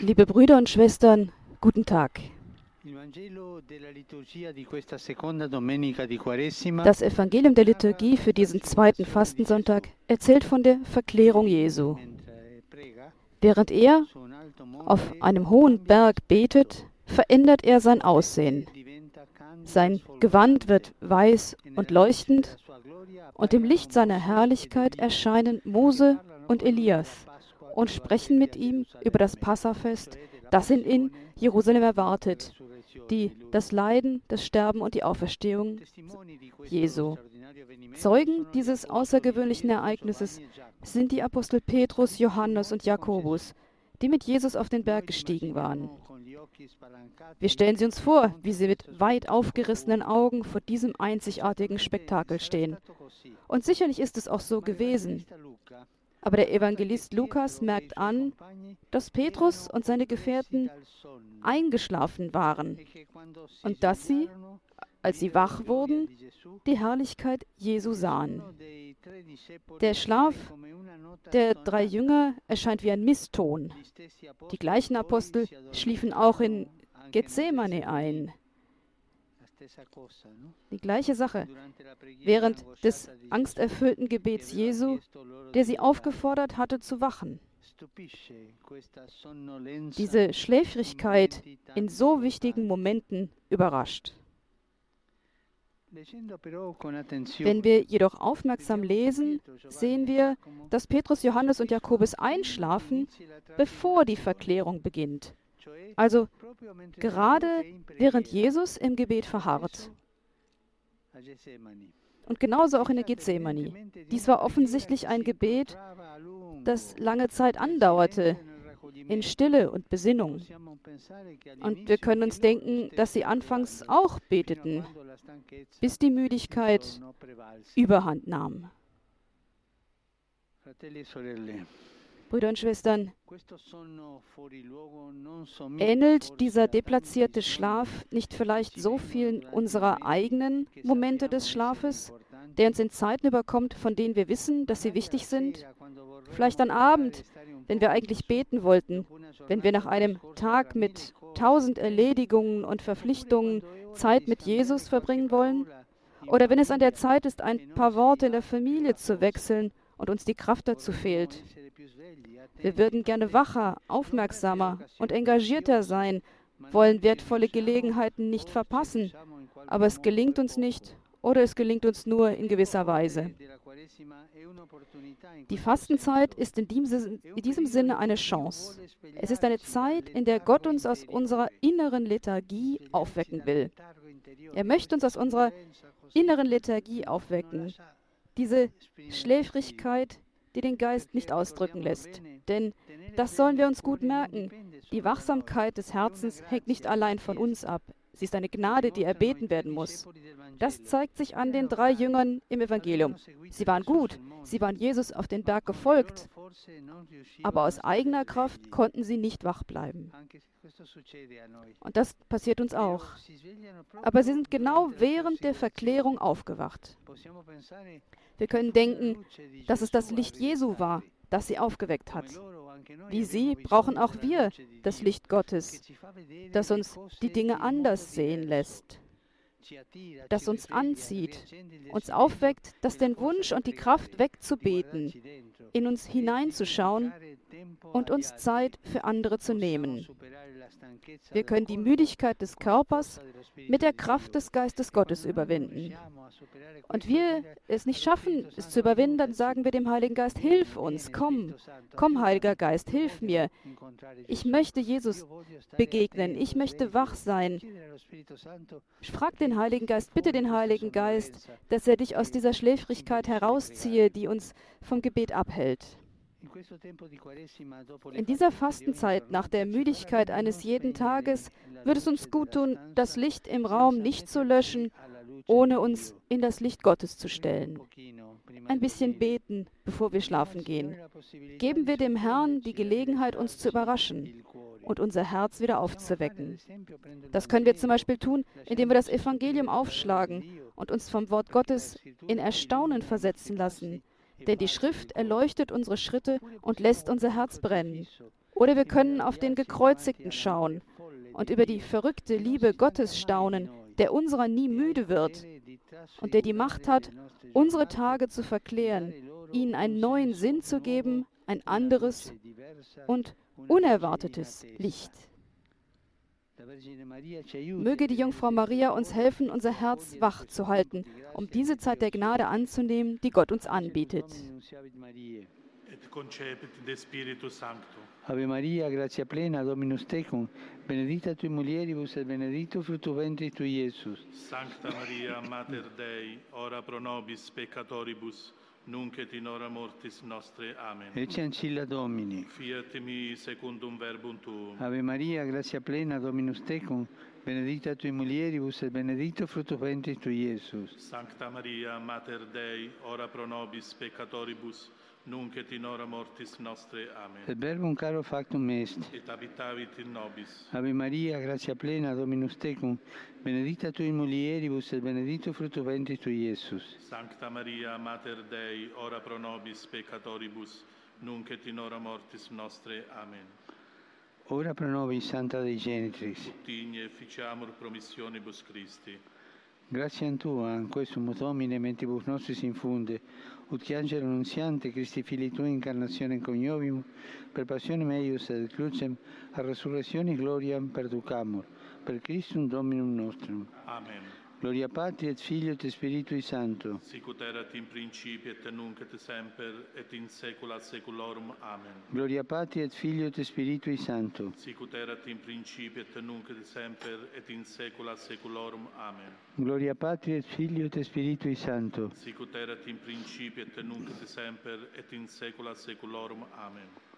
Liebe Brüder und Schwestern, guten Tag. Das Evangelium der Liturgie für diesen zweiten Fastensonntag erzählt von der Verklärung Jesu. Während er auf einem hohen Berg betet, verändert er sein Aussehen. Sein Gewand wird weiß e und leuchtend, und im Licht seiner Herrlichkeit erscheinen Mose und Elias und che sprechen mit ihm über das Passafest, das ihn in Jerusalem erwartet, die das Leiden, das Sterben und die Auferstehung Jesu. Zeugen dieses außergewöhnlichen Ereignisses sind die Apostel Petrus, Johannes und Jakobus, die mit Jesus auf den Berg gestiegen waren. Wir stellen sie uns vor, wie sie mit weit aufgerissenen Augen vor diesem einzigartigen Spektakel stehen. Und sicherlich ist es auch so gewesen. Aber der Evangelist Lukas merkt an, dass Petrus und seine Gefährten eingeschlafen waren und dass sie, als sie wach wurden, die Herrlichkeit Jesu sahen. Der Schlaf der drei Jünger erscheint wie ein Misston. Die gleichen Apostel schliefen auch in Gethsemane ein. Die gleiche Sache. Während des angsterfüllten Gebets Jesu, der sie aufgefordert hatte zu wachen. Diese Schläfrigkeit in so wichtigen Momenten überrascht. Wenn wir jedoch aufmerksam lesen, sehen wir, dass Petrus, Johannes und Jakobus einschlafen, bevor die Verklärung beginnt. Also gerade während Jesus im Gebet verharrt. Und genauso auch in der Gethsemane. Dies war offensichtlich ein Gebet, das lange Zeit andauerte, in Stille und Besinnung. Und wir können uns denken, dass sie anfangs auch beteten, bis die Müdigkeit überhand nahm. Brüder und Schwestern, ähnelt dieser deplatzierte Schlaf nicht vielleicht so vielen unserer eigenen Momente des Schlafes, der uns in Zeiten überkommt, von denen wir wissen, dass sie wichtig sind? Vielleicht am Abend, wenn wir eigentlich beten wollten, wenn wir nach einem Tag mit tausend Erledigungen und Verpflichtungen Zeit mit Jesus verbringen wollen? Oder wenn es an der Zeit ist, ein paar Worte in der Familie zu wechseln und uns die Kraft dazu fehlt? Wir würden gerne wacher, aufmerksamer und engagierter sein, wollen wertvolle Gelegenheiten nicht verpassen, aber es gelingt uns nicht oder es gelingt uns nur in gewisser Weise. Die Fastenzeit ist in diesem Sinne eine Chance. Es ist eine Zeit, in der Gott uns aus unserer inneren Lethargie aufwecken will. Er möchte uns aus unserer inneren Lethargie aufwecken. Diese Schläfrigkeit, die den Geist nicht ausdrücken lässt. Denn das sollen wir uns gut merken. Die Wachsamkeit des Herzens hängt nicht allein von uns ab. Sie ist eine Gnade, die erbeten werden muss. Das zeigt sich an den drei Jüngern im Evangelium. Sie waren gut, sie waren Jesus auf den Berg gefolgt, aber aus eigener Kraft konnten sie nicht wach bleiben. Und das passiert uns auch. Aber sie sind genau während der Verklärung aufgewacht. Wir können denken, dass es das Licht Jesu war, das sie aufgeweckt hat. Wie sie brauchen auch wir das Licht Gottes, das uns die Dinge anders sehen lässt, das uns anzieht, uns aufweckt, das den Wunsch und die Kraft wegzubeten, in uns hineinzuschauen und uns Zeit für andere zu nehmen. Wir können die Müdigkeit des Körpers mit der Kraft des Geistes Gottes überwinden. Und wir es nicht schaffen, es zu überwinden, dann sagen wir dem Heiligen Geist, hilf uns, komm, komm, Heiliger Geist, hilf mir. Ich möchte Jesus begegnen, ich möchte wach sein. Frag den Heiligen Geist, bitte den Heiligen Geist, dass er dich aus dieser Schläfrigkeit herausziehe, die uns vom Gebet abhält. In dieser Fastenzeit nach der Müdigkeit eines jeden Tages wird es uns gut tun, das Licht im Raum nicht zu löschen, ohne uns in das Licht Gottes zu stellen. Ein bisschen beten, bevor wir schlafen gehen. Geben wir dem Herrn die Gelegenheit, uns zu überraschen und unser Herz wieder aufzuwecken. Das können wir zum Beispiel tun, indem wir das Evangelium aufschlagen und uns vom Wort Gottes in Erstaunen versetzen lassen, Denn die Schrift erleuchtet unsere Schritte und lässt unser Herz brennen. Oder wir können auf den Gekreuzigten schauen und über die verrückte Liebe Gottes staunen, der unserer nie müde wird und der die Macht hat, unsere Tage zu verklären, ihnen einen neuen Sinn zu geben, ein anderes und unerwartetes Licht. Möge die Jungfrau Maria uns helfen, unser Herz wach zu halten, um diese Zeit der Gnade anzunehmen, die Gott uns anbietet. et concepit de Spiritu Sancto. Ave Maria, grazia plena, Dominus tecum, benedicta tui mulieribus et benedictus fructus ventris tui, Iesus. Sancta Maria, Mater Dei, ora pro nobis peccatoribus, nunc et in hora mortis nostre. Amen. Ecce ancilla Domini. Fiat mi secundum verbum tuum. Ave Maria, grazia plena, Dominus tecum, benedicta tui mulieribus et benedictus fructus ventris tui, Iesus. Sancta Maria, Mater Dei, ora pro nobis peccatoribus, nunc et in hora mortis nostre. Amen. Et verbum caro factum est. Et habitavit in nobis. Ave Maria, grazia plena, Dominus tecum, benedicta tui mulieribus et benedictus fructus ventris tui, Iesus. Sancta Maria, Mater Dei, ora pro nobis peccatoribus, nunc et in hora mortis nostre. Amen. Ora pro nobis, Santa Dei Genitrix. Tigne ficiamur promissionibus Christi. Grazie Tua, in questo Domine, mentibus nostris infunde, ut che angelo nunziante, Christi Fili Tui, incarnazione coniovium, per passionem eius et crucem, a resurrezione gloriam perducamur, per Christum Dominum nostrum. Amen. Gloria Patri et Filio et Spiritui Sancto. Sicut erat in principio et nunc et semper et in saecula saeculorum. Amen. Gloria Patri et Filio et Spiritui Sancto. Sicut erat in principio et nunc et semper et in saecula saeculorum. Amen. Gloria Patri et Filio et Spiritui Sancto. Sicut erat in principio et nunc et semper et in saecula saeculorum. Amen.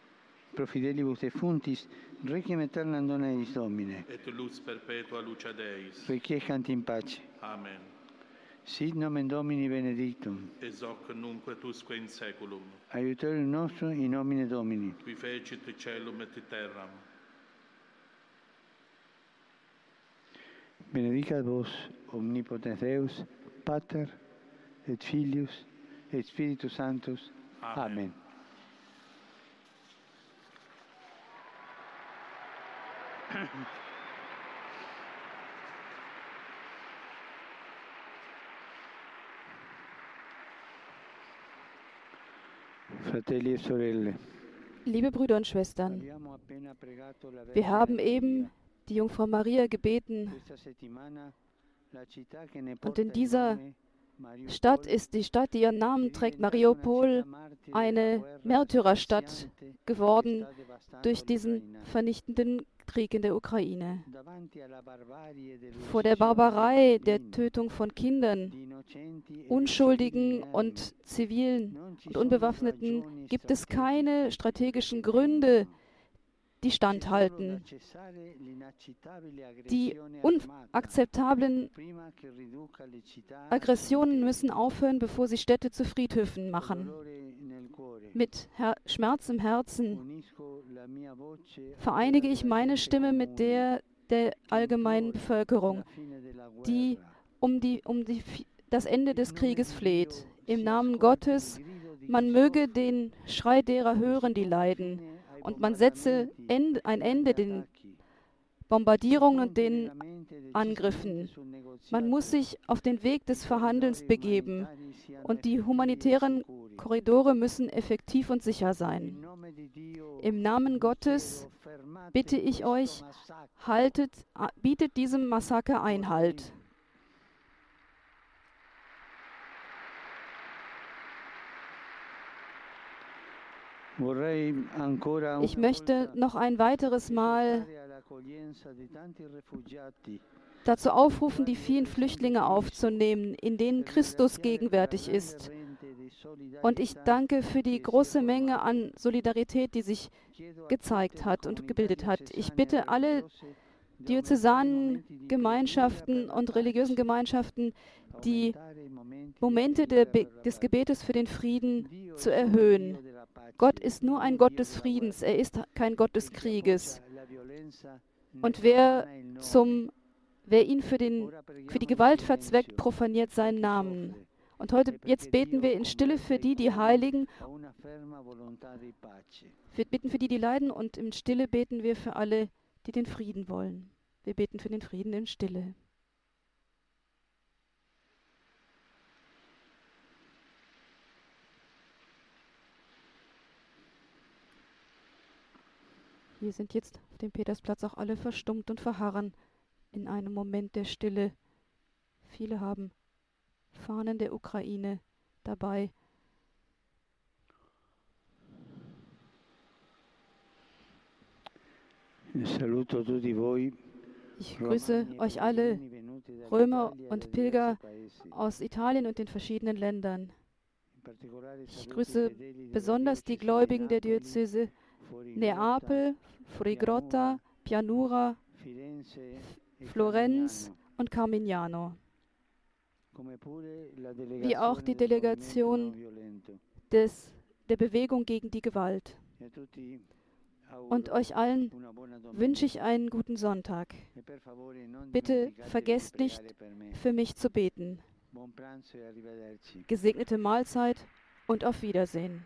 Pro fidelibus defuntis, requiem aeternam dona eis Domine. Et lux perpetua luce Deis. Requiescant in pace. Amen. Sit nomen Domini benedictum. Es hoc nunc et usque in saeculum. Aiutorium nostrum in nomine Domini. Qui fecit celum et terram. Benedicat vos omnipotens Deus, Pater et Filius et Spiritus Sanctus. Amen. Amen. Liebe Brüder und Schwestern, wir haben eben die Jungfrau Maria gebeten. Und in dieser Stadt ist die Stadt, die ihren Namen trägt, Mariupol, eine Märtyrerstadt geworden durch diesen vernichtenden Krieg in der Ukraine. Vor der Barbarei der Tötung von Kindern, Unschuldigen und Zivilen und Unbewaffneten gibt es keine strategischen Gründe, die standhalten. Die unakzeptablen Aggressionen müssen aufhören, bevor sie Städte zu Friedhöfen machen. Mit Her Schmerz im Herzen vereinige ich meine Stimme mit der der allgemeinen Bevölkerung, die um, die, um die, das Ende des Krieges fleht. Im Namen Gottes, man möge den Schrei derer hören, die leiden, und man setze Ende, ein Ende den Bombardierungen und den Angriffen. Man muss sich auf den Weg des Verhandelns begeben und die humanitären Korridore müssen effektiv und sicher sein. Im Namen Gottes bitte ich euch, haltet, bietet diesem Massaker Einhalt. Ich möchte noch ein weiteres Mal dazu aufrufen, die vielen Flüchtlinge aufzunehmen, in denen Christus gegenwärtig ist. Und ich danke für die große Menge an Solidarität, die sich gezeigt hat und gebildet hat. Ich bitte alle diözesanen Gemeinschaften und religiösen Gemeinschaften, die Momente Be des Gebetes für den Frieden zu erhöhen. Gott ist nur ein Gott des Friedens, er ist kein Gott des Krieges. Und wer, zum, wer ihn für, den, für die Gewalt verzweckt, profaniert seinen Namen. Und heute, jetzt beten wir in Stille für die, die Heiligen. Wir beten für die, die leiden und in Stille beten wir für alle, die den Frieden wollen. Wir beten für den Frieden in Stille. Hier sind jetzt auf dem Petersplatz auch alle verstummt und verharren in einem Moment der Stille. Viele haben Fahnen der Ukraine dabei. Ich grüße euch alle, Römer und Pilger aus Italien und den verschiedenen Ländern. Ich grüße besonders die Gläubigen der Diözese Neapel, Frigrotta, Pianura, Florenz und Carmignano, wie auch die Delegation des, der Bewegung gegen die Gewalt. Und euch allen wünsche ich einen guten Sonntag. Bitte vergesst nicht, für mich zu beten. Gesegnete Mahlzeit und auf Wiedersehen.